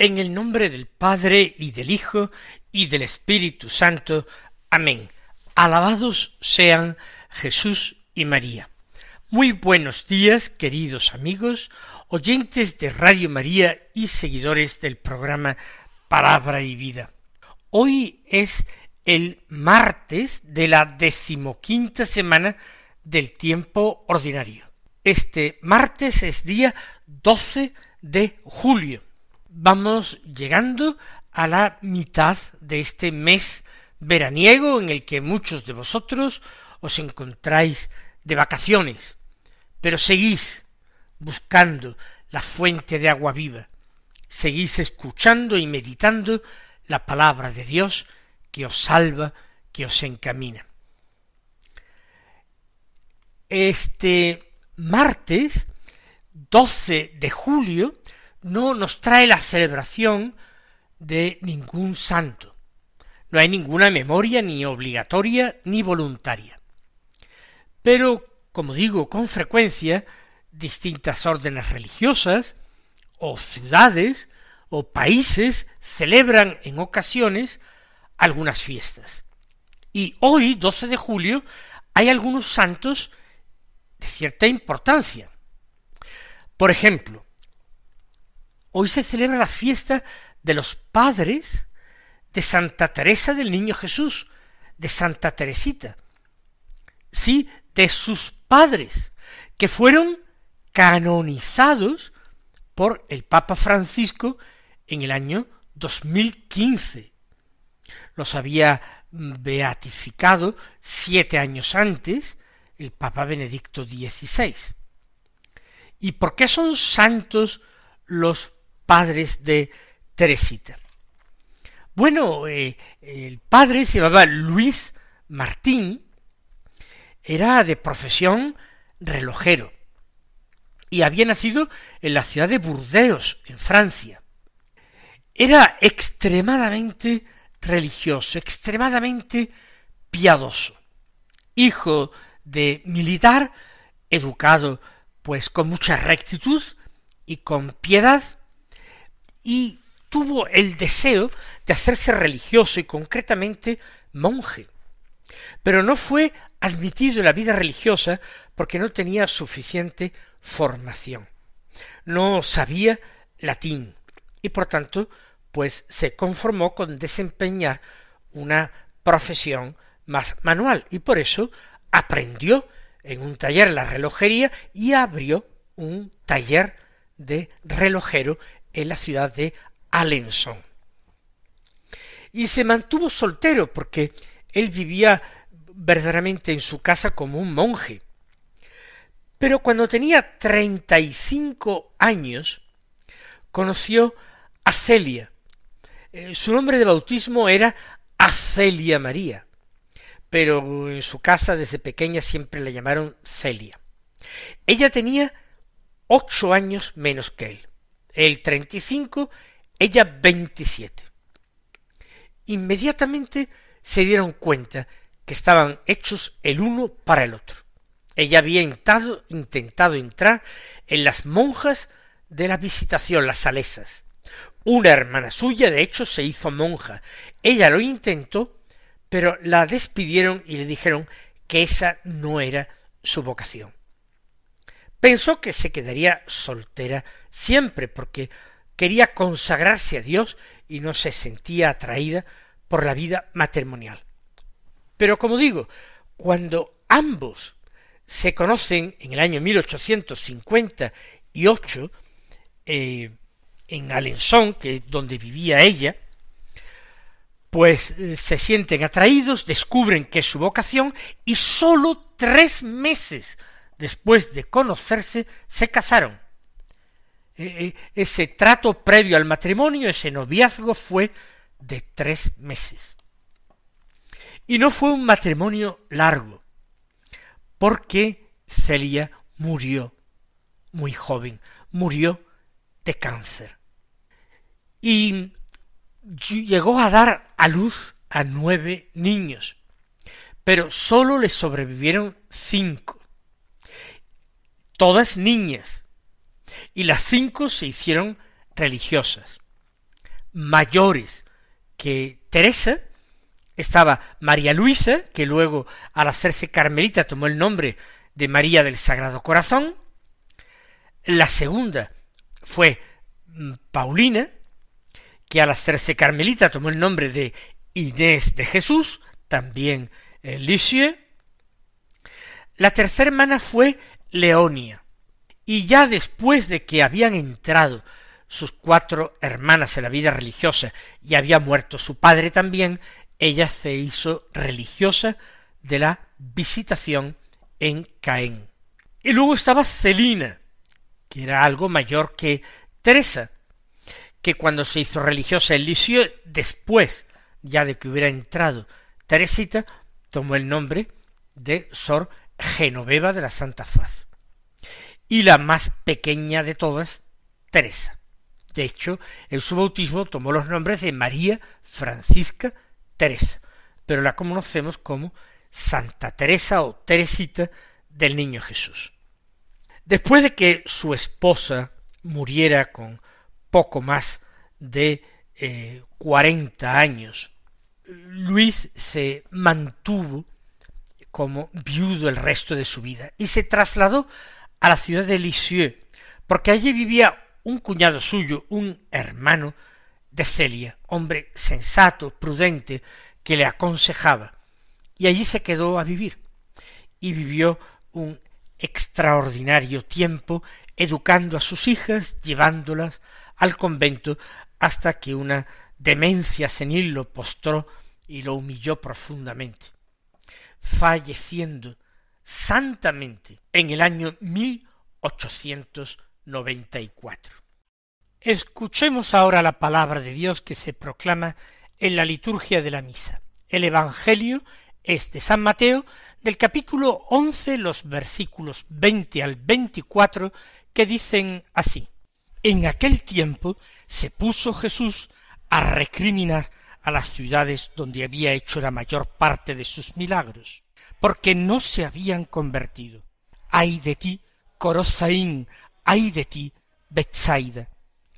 En el nombre del Padre y del Hijo y del Espíritu Santo. Amén. Alabados sean Jesús y María. Muy buenos días, queridos amigos, oyentes de Radio María y seguidores del programa Palabra y Vida. Hoy es el martes de la decimoquinta semana del tiempo ordinario. Este martes es día 12 de julio vamos llegando a la mitad de este mes veraniego en el que muchos de vosotros os encontráis de vacaciones, pero seguís buscando la fuente de agua viva, seguís escuchando y meditando la palabra de Dios que os salva, que os encamina. Este martes 12 de julio no nos trae la celebración de ningún santo. No hay ninguna memoria ni obligatoria ni voluntaria. Pero, como digo con frecuencia, distintas órdenes religiosas, o ciudades, o países celebran en ocasiones algunas fiestas. Y hoy, 12 de julio, hay algunos santos de cierta importancia. Por ejemplo, Hoy se celebra la fiesta de los padres de Santa Teresa del Niño Jesús, de Santa Teresita. Sí, de sus padres, que fueron canonizados por el Papa Francisco en el año 2015. Los había beatificado siete años antes el Papa Benedicto XVI. ¿Y por qué son santos los padres de Teresita. Bueno, eh, el padre se llamaba Luis Martín, era de profesión relojero y había nacido en la ciudad de Burdeos, en Francia. Era extremadamente religioso, extremadamente piadoso, hijo de militar, educado pues con mucha rectitud y con piedad, y tuvo el deseo de hacerse religioso y concretamente monje. Pero no fue admitido en la vida religiosa porque no tenía suficiente formación. No sabía latín y por tanto pues se conformó con desempeñar una profesión más manual y por eso aprendió en un taller la relojería y abrió un taller de relojero en la ciudad de Alençon. Y se mantuvo soltero porque él vivía verdaderamente en su casa como un monje. Pero cuando tenía treinta y cinco años, conoció a Celia. Eh, su nombre de bautismo era Acelia María, pero en su casa desde pequeña siempre le llamaron Celia. Ella tenía ocho años menos que él él treinta y cinco, ella veintisiete. Inmediatamente se dieron cuenta que estaban hechos el uno para el otro. Ella había intentado, intentado entrar en las monjas de la visitación, las salesas. Una hermana suya, de hecho, se hizo monja. Ella lo intentó, pero la despidieron y le dijeron que esa no era su vocación. Pensó que se quedaría soltera siempre porque quería consagrarse a Dios y no se sentía atraída por la vida matrimonial. Pero como digo, cuando ambos se conocen en el año 1858, eh, en Alençon, que es donde vivía ella, pues eh, se sienten atraídos, descubren que es su vocación y sólo tres meses después de conocerse se casaron. E, e, ese trato previo al matrimonio, ese noviazgo fue de tres meses. Y no fue un matrimonio largo, porque Celia murió muy joven, murió de cáncer. Y llegó a dar a luz a nueve niños, pero sólo le sobrevivieron cinco, todas niñas, y las cinco se hicieron religiosas, mayores que Teresa, estaba María Luisa, que luego al hacerse carmelita tomó el nombre de María del Sagrado Corazón, la segunda fue mm, Paulina, que al hacerse carmelita tomó el nombre de Inés de Jesús, también eh, Lisieux. La tercera hermana fue Leonia, y ya después de que habían entrado sus cuatro hermanas en la vida religiosa y había muerto su padre también, ella se hizo religiosa de la visitación en Caen. Y luego estaba Celina, que era algo mayor que Teresa, que cuando se hizo religiosa en Lisieux, después ya de que hubiera entrado Teresita, tomó el nombre de Sor Genoveva de la Santa Faz. Y la más pequeña de todas, Teresa. De hecho, en su bautismo tomó los nombres de María Francisca Teresa, pero la conocemos como Santa Teresa o Teresita del Niño Jesús. Después de que su esposa muriera con poco más de eh, cuarenta años, Luis se mantuvo como viudo el resto de su vida y se trasladó a la ciudad de Lisieux, porque allí vivía un cuñado suyo, un hermano de Celia, hombre sensato, prudente, que le aconsejaba, y allí se quedó a vivir, y vivió un extraordinario tiempo educando a sus hijas, llevándolas al convento, hasta que una demencia senil lo postró y lo humilló profundamente, falleciendo santamente en el año mil ochocientos noventa y cuatro. Escuchemos ahora la palabra de Dios que se proclama en la liturgia de la misa. El Evangelio es de San Mateo, del capítulo once, los versículos veinte al veinticuatro, que dicen así. En aquel tiempo se puso Jesús a recriminar a las ciudades donde había hecho la mayor parte de sus milagros, porque no se habían convertido. Ay de ti, Corozaín, ay de ti, Betsaida.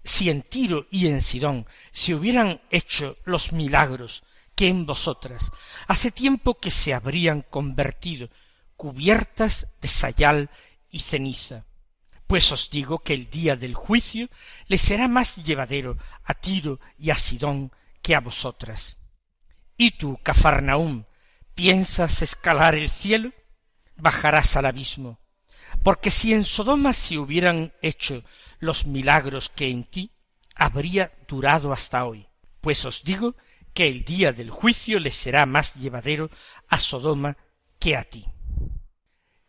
Si en Tiro y en Sidón se hubieran hecho los milagros que en vosotras hace tiempo que se habrían convertido cubiertas de sayal y ceniza. Pues os digo que el día del juicio le será más llevadero a Tiro y a Sidón que a vosotras. Y tú, Cafarnaúm, ¿piensas escalar el cielo? Bajarás al abismo. Porque si en Sodoma se hubieran hecho los milagros que en ti, habría durado hasta hoy. Pues os digo que el día del juicio le será más llevadero a Sodoma que a ti.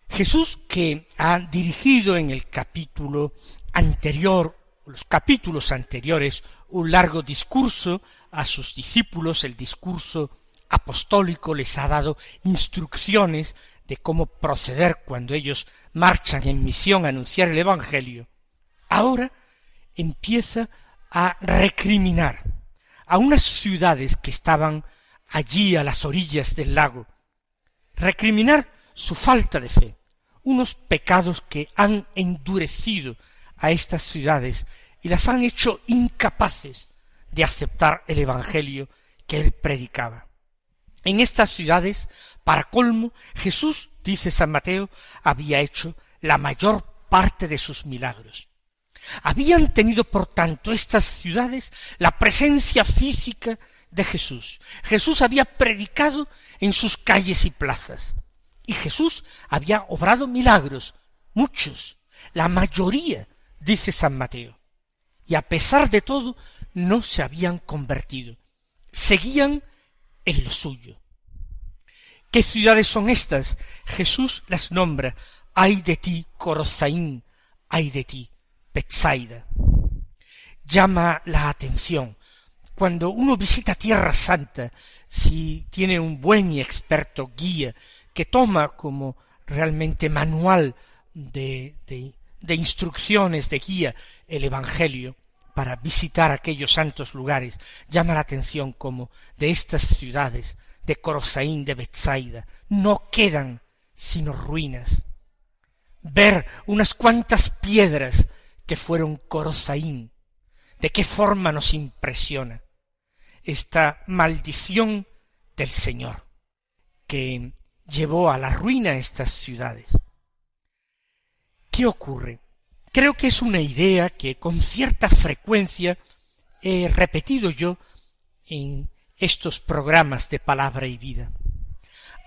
Jesús que ha dirigido en el capítulo anterior, los capítulos anteriores, un largo discurso a sus discípulos, el discurso apostólico les ha dado instrucciones de cómo proceder cuando ellos marchan en misión a anunciar el Evangelio, ahora empieza a recriminar a unas ciudades que estaban allí a las orillas del lago, recriminar su falta de fe, unos pecados que han endurecido a estas ciudades y las han hecho incapaces de aceptar el Evangelio que él predicaba. En estas ciudades, para colmo, Jesús, dice San Mateo, había hecho la mayor parte de sus milagros. Habían tenido, por tanto, estas ciudades la presencia física de Jesús. Jesús había predicado en sus calles y plazas. Y Jesús había obrado milagros, muchos, la mayoría, dice San Mateo. y a pesar de todo no se habían convertido. Seguían en lo suyo. ¿Qué ciudades son estas? Jesús las nombra. Ay de ti, Corozaín, ay de ti, Betsaida. Llama la atención. Cuando uno visita Tierra Santa, si tiene un buen y experto guía que toma como realmente manual de, de, de instrucciones, de guía, el Evangelio, para visitar aquellos santos lugares, llama la atención como de estas ciudades, de Corosaín, de Betsaida, no quedan sino ruinas. Ver unas cuantas piedras que fueron Corosaín, de qué forma nos impresiona esta maldición del Señor, que llevó a la ruina estas ciudades. ¿Qué ocurre? Creo que es una idea que con cierta frecuencia he repetido yo en estos programas de palabra y vida.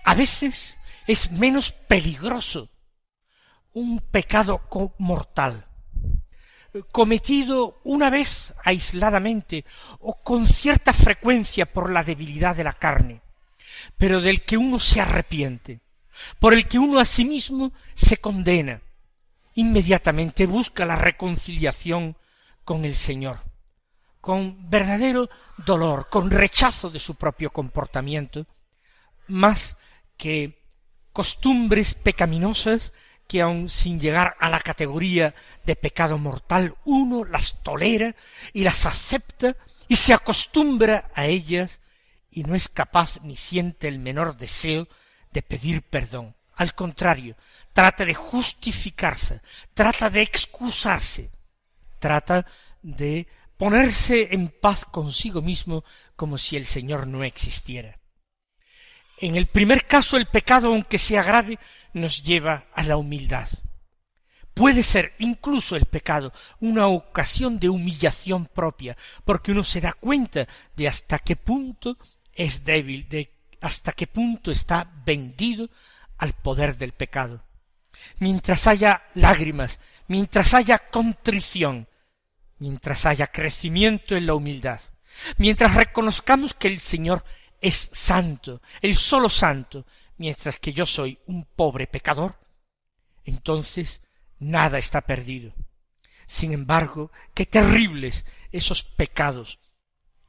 A veces es menos peligroso un pecado mortal cometido una vez aisladamente o con cierta frecuencia por la debilidad de la carne, pero del que uno se arrepiente, por el que uno a sí mismo se condena, inmediatamente busca la reconciliación con el Señor, con verdadero dolor, con rechazo de su propio comportamiento, más que costumbres pecaminosas que aun sin llegar a la categoría de pecado mortal, uno las tolera y las acepta y se acostumbra a ellas y no es capaz ni siente el menor deseo de pedir perdón. Al contrario, trata de justificarse, trata de excusarse, trata de ponerse en paz consigo mismo como si el Señor no existiera. En el primer caso el pecado, aunque sea grave, nos lleva a la humildad. Puede ser incluso el pecado una ocasión de humillación propia, porque uno se da cuenta de hasta qué punto es débil, de hasta qué punto está vendido al poder del pecado. Mientras haya lágrimas, mientras haya contrición, mientras haya crecimiento en la humildad, mientras reconozcamos que el Señor es santo, el solo santo, mientras que yo soy un pobre pecador, entonces nada está perdido. Sin embargo, qué terribles esos pecados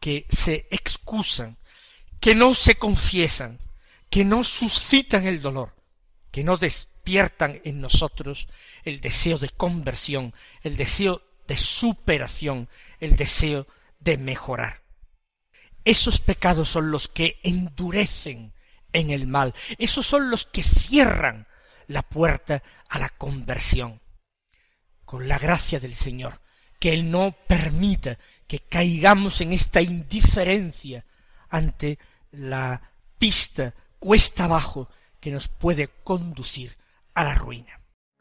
que se excusan, que no se confiesan, que no suscitan el dolor, que no despiertan en nosotros el deseo de conversión, el deseo de superación, el deseo de mejorar. Esos pecados son los que endurecen en el mal, esos son los que cierran la puerta a la conversión. Con la gracia del Señor, que Él no permita que caigamos en esta indiferencia ante la pista cuesta abajo que nos puede conducir a la ruina.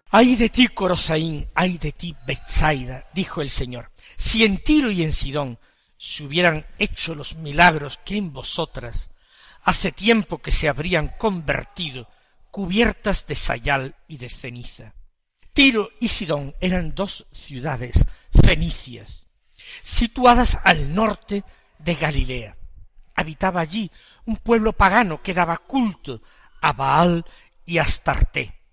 Ay de ti, Corosaín, ay de ti, Betsaida, dijo el Señor, si en Tiro y en Sidón se hubieran hecho los milagros que en vosotras hace tiempo que se habrían convertido cubiertas de sayal y de ceniza. Tiro y Sidón eran dos ciudades fenicias, situadas al norte de Galilea. Habitaba allí un pueblo pagano que daba culto a Baal y Astarté.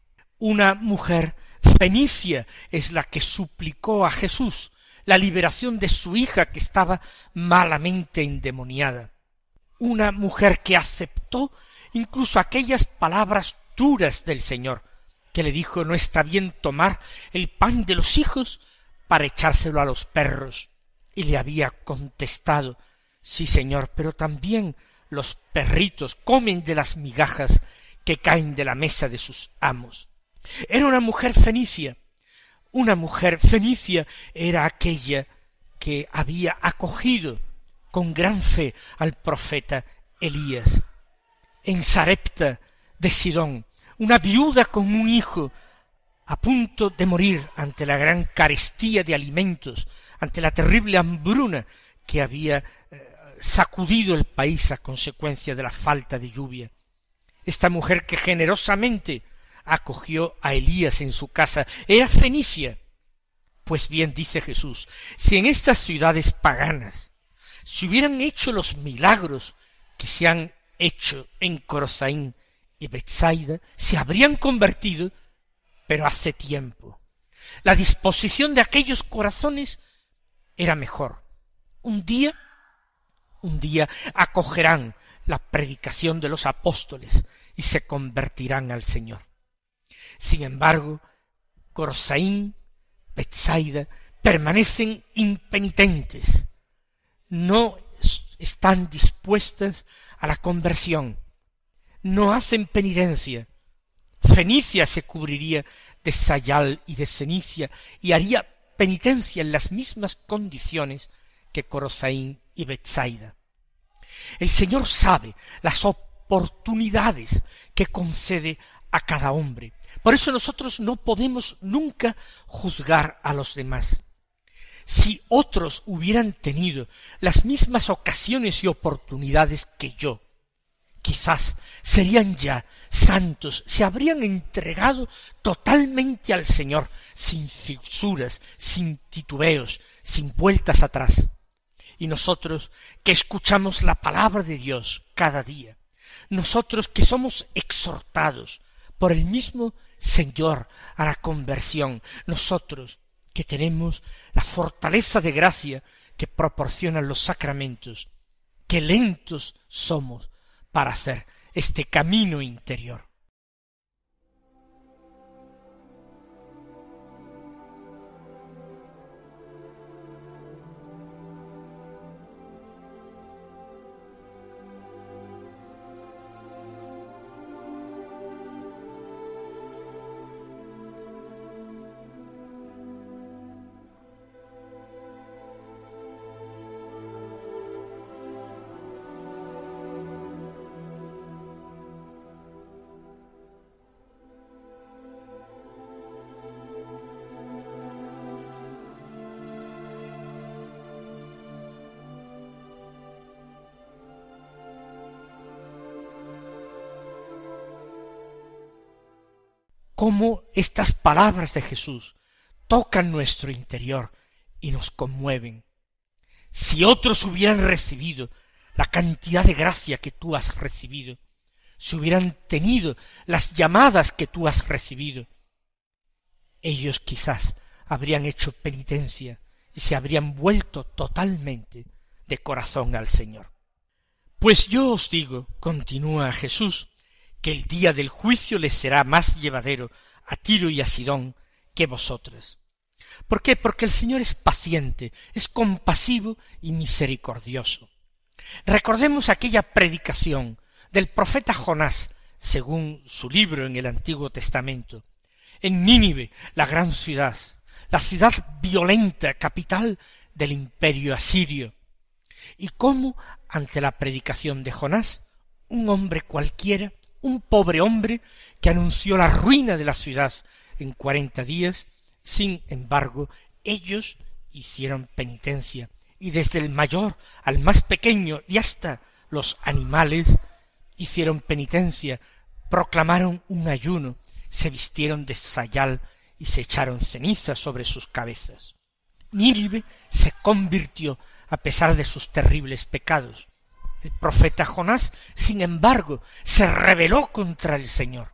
Una mujer fenicia es la que suplicó a Jesús la liberación de su hija que estaba malamente endemoniada una mujer que aceptó incluso aquellas palabras duras del Señor, que le dijo no está bien tomar el pan de los hijos para echárselo a los perros. Y le había contestado sí, Señor, pero también los perritos comen de las migajas que caen de la mesa de sus amos. Era una mujer fenicia. Una mujer fenicia era aquella que había acogido con gran fe al profeta Elías. En Sarepta de Sidón, una viuda con un hijo a punto de morir ante la gran carestía de alimentos, ante la terrible hambruna que había eh, sacudido el país a consecuencia de la falta de lluvia. Esta mujer que generosamente acogió a Elías en su casa era fenicia, Pues bien dice Jesús, si en estas ciudades paganas se hubieran hecho los milagros que se han hecho en Corozaín y Betsaida, se habrían convertido, pero hace tiempo. La disposición de aquellos corazones era mejor. Un día, un día acogerán la predicación de los apóstoles y se convertirán al Señor. Sin embargo, Corozaín Betsaida permanecen impenitentes, no están dispuestas a la conversión, no hacen penitencia. Fenicia se cubriría de sayal y de cenicia y haría penitencia en las mismas condiciones que Corozaín y Betsaida. El Señor sabe las oportunidades que concede a cada hombre. Por eso nosotros no podemos nunca juzgar a los demás. Si otros hubieran tenido las mismas ocasiones y oportunidades que yo, quizás serían ya santos, se habrían entregado totalmente al Señor, sin fisuras, sin titubeos, sin vueltas atrás. Y nosotros que escuchamos la palabra de Dios cada día, nosotros que somos exhortados por el mismo Señor a la conversión, nosotros que tenemos la fortaleza de gracia que proporcionan los sacramentos, que lentos somos para hacer este camino interior. Cómo estas palabras de Jesús tocan nuestro interior y nos conmueven. Si otros hubieran recibido la cantidad de gracia que tú has recibido, si hubieran tenido las llamadas que tú has recibido, ellos quizás habrían hecho penitencia y se habrían vuelto totalmente de corazón al Señor. Pues yo os digo, continúa Jesús, que el día del juicio les será más llevadero a Tiro y a Sidón que vosotras. ¿Por qué? Porque el Señor es paciente, es compasivo y misericordioso. Recordemos aquella predicación del profeta Jonás, según su libro en el Antiguo Testamento, en Nínive, la gran ciudad, la ciudad violenta, capital del imperio asirio, y cómo, ante la predicación de Jonás, un hombre cualquiera un pobre hombre que anunció la ruina de la ciudad en cuarenta días, sin embargo, ellos hicieron penitencia, y desde el mayor al más pequeño y hasta los animales hicieron penitencia, proclamaron un ayuno, se vistieron de sayal y se echaron cenizas sobre sus cabezas. Nínive se convirtió a pesar de sus terribles pecados, el profeta Jonás, sin embargo, se rebeló contra el Señor,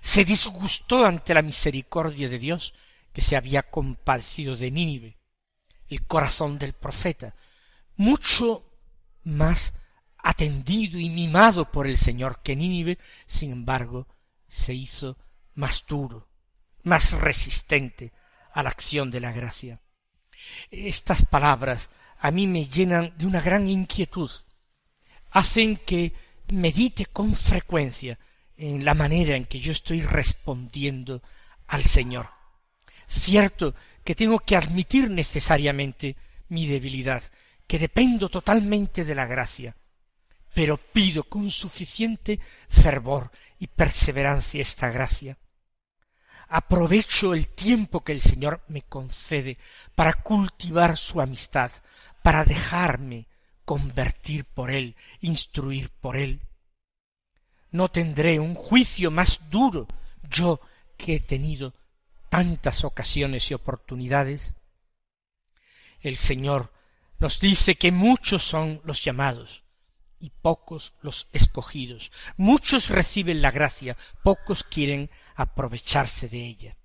se disgustó ante la misericordia de Dios que se había compadecido de Nínive. El corazón del profeta, mucho más atendido y mimado por el Señor que Nínive, sin embargo, se hizo más duro, más resistente a la acción de la gracia. Estas palabras a mí me llenan de una gran inquietud hacen que medite con frecuencia en la manera en que yo estoy respondiendo al Señor. Cierto que tengo que admitir necesariamente mi debilidad, que dependo totalmente de la gracia, pero pido con suficiente fervor y perseverancia esta gracia. Aprovecho el tiempo que el Señor me concede para cultivar su amistad, para dejarme convertir por él, instruir por él. No tendré un juicio más duro yo que he tenido tantas ocasiones y oportunidades. el Señor nos dice que muchos son los llamados y pocos los escogidos. Muchos reciben la gracia, pocos quieren aprovecharse de ella.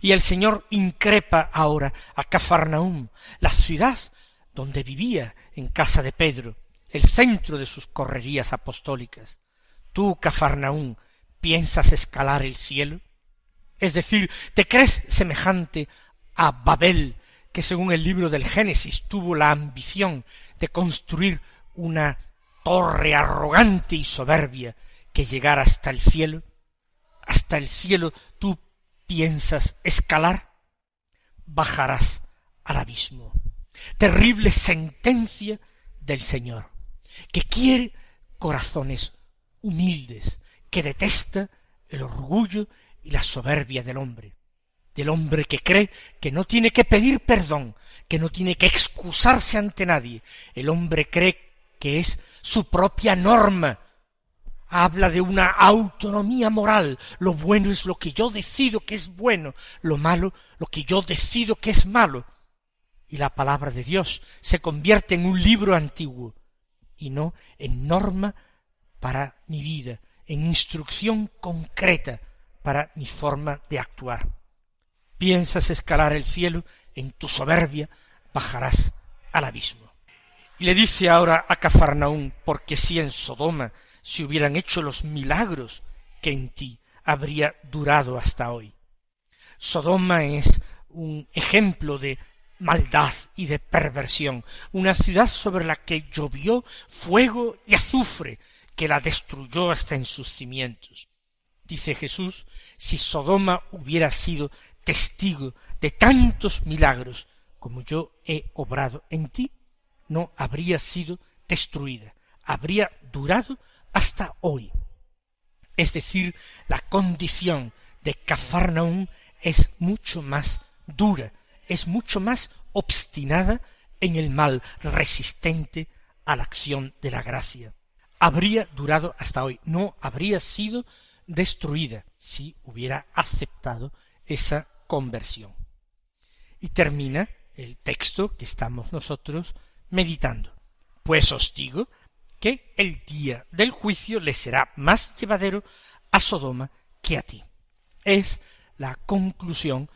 Y el Señor increpa ahora a Cafarnaum, la ciudad donde vivía en casa de Pedro, el centro de sus correrías apostólicas. Tú, Cafarnaún, ¿piensas escalar el cielo? Es decir, ¿te crees semejante a Babel, que según el libro del Génesis tuvo la ambición de construir una torre arrogante y soberbia que llegara hasta el cielo? ¿Hasta el cielo tú piensas escalar? Bajarás al abismo. Terrible sentencia del Señor, que quiere corazones humildes, que detesta el orgullo y la soberbia del hombre, del hombre que cree que no tiene que pedir perdón, que no tiene que excusarse ante nadie, el hombre cree que es su propia norma, habla de una autonomía moral, lo bueno es lo que yo decido que es bueno, lo malo lo que yo decido que es malo, y la palabra de Dios se convierte en un libro antiguo y no en norma para mi vida, en instrucción concreta para mi forma de actuar. Piensas escalar el cielo, en tu soberbia bajarás al abismo. Y le dice ahora a Cafarnaún, porque si en Sodoma se hubieran hecho los milagros que en ti habría durado hasta hoy. Sodoma es un ejemplo de maldad y de perversión, una ciudad sobre la que llovió fuego y azufre, que la destruyó hasta en sus cimientos. Dice Jesús, si Sodoma hubiera sido testigo de tantos milagros como yo he obrado en ti, no habría sido destruida, habría durado hasta hoy. Es decir, la condición de Cafarnaún es mucho más dura, es mucho más obstinada en el mal, resistente a la acción de la gracia. Habría durado hasta hoy, no habría sido destruida si hubiera aceptado esa conversión. Y termina el texto que estamos nosotros meditando. Pues os digo que el día del juicio le será más llevadero a Sodoma que a ti. Es la conclusión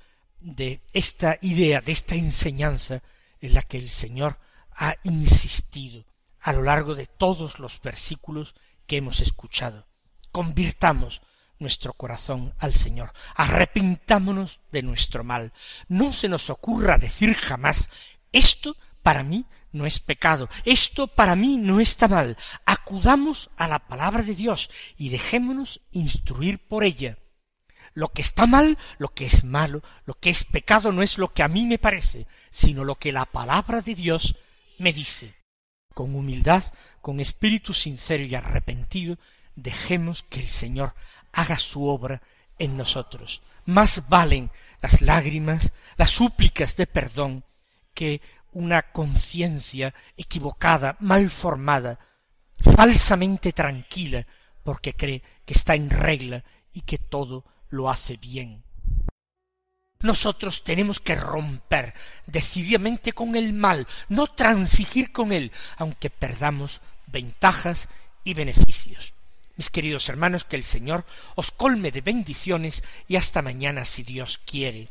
de esta idea, de esta enseñanza en la que el Señor ha insistido a lo largo de todos los versículos que hemos escuchado. Convirtamos nuestro corazón al Señor, arrepintámonos de nuestro mal. No se nos ocurra decir jamás esto para mí no es pecado, esto para mí no está mal. Acudamos a la palabra de Dios y dejémonos instruir por ella. Lo que está mal, lo que es malo, lo que es pecado no es lo que a mí me parece, sino lo que la palabra de Dios me dice. Con humildad, con espíritu sincero y arrepentido, dejemos que el Señor haga su obra en nosotros. Más valen las lágrimas, las súplicas de perdón, que una conciencia equivocada, mal formada, falsamente tranquila, porque cree que está en regla y que todo lo hace bien. Nosotros tenemos que romper decididamente con el mal, no transigir con él, aunque perdamos ventajas y beneficios. Mis queridos hermanos, que el Señor os colme de bendiciones y hasta mañana si Dios quiere.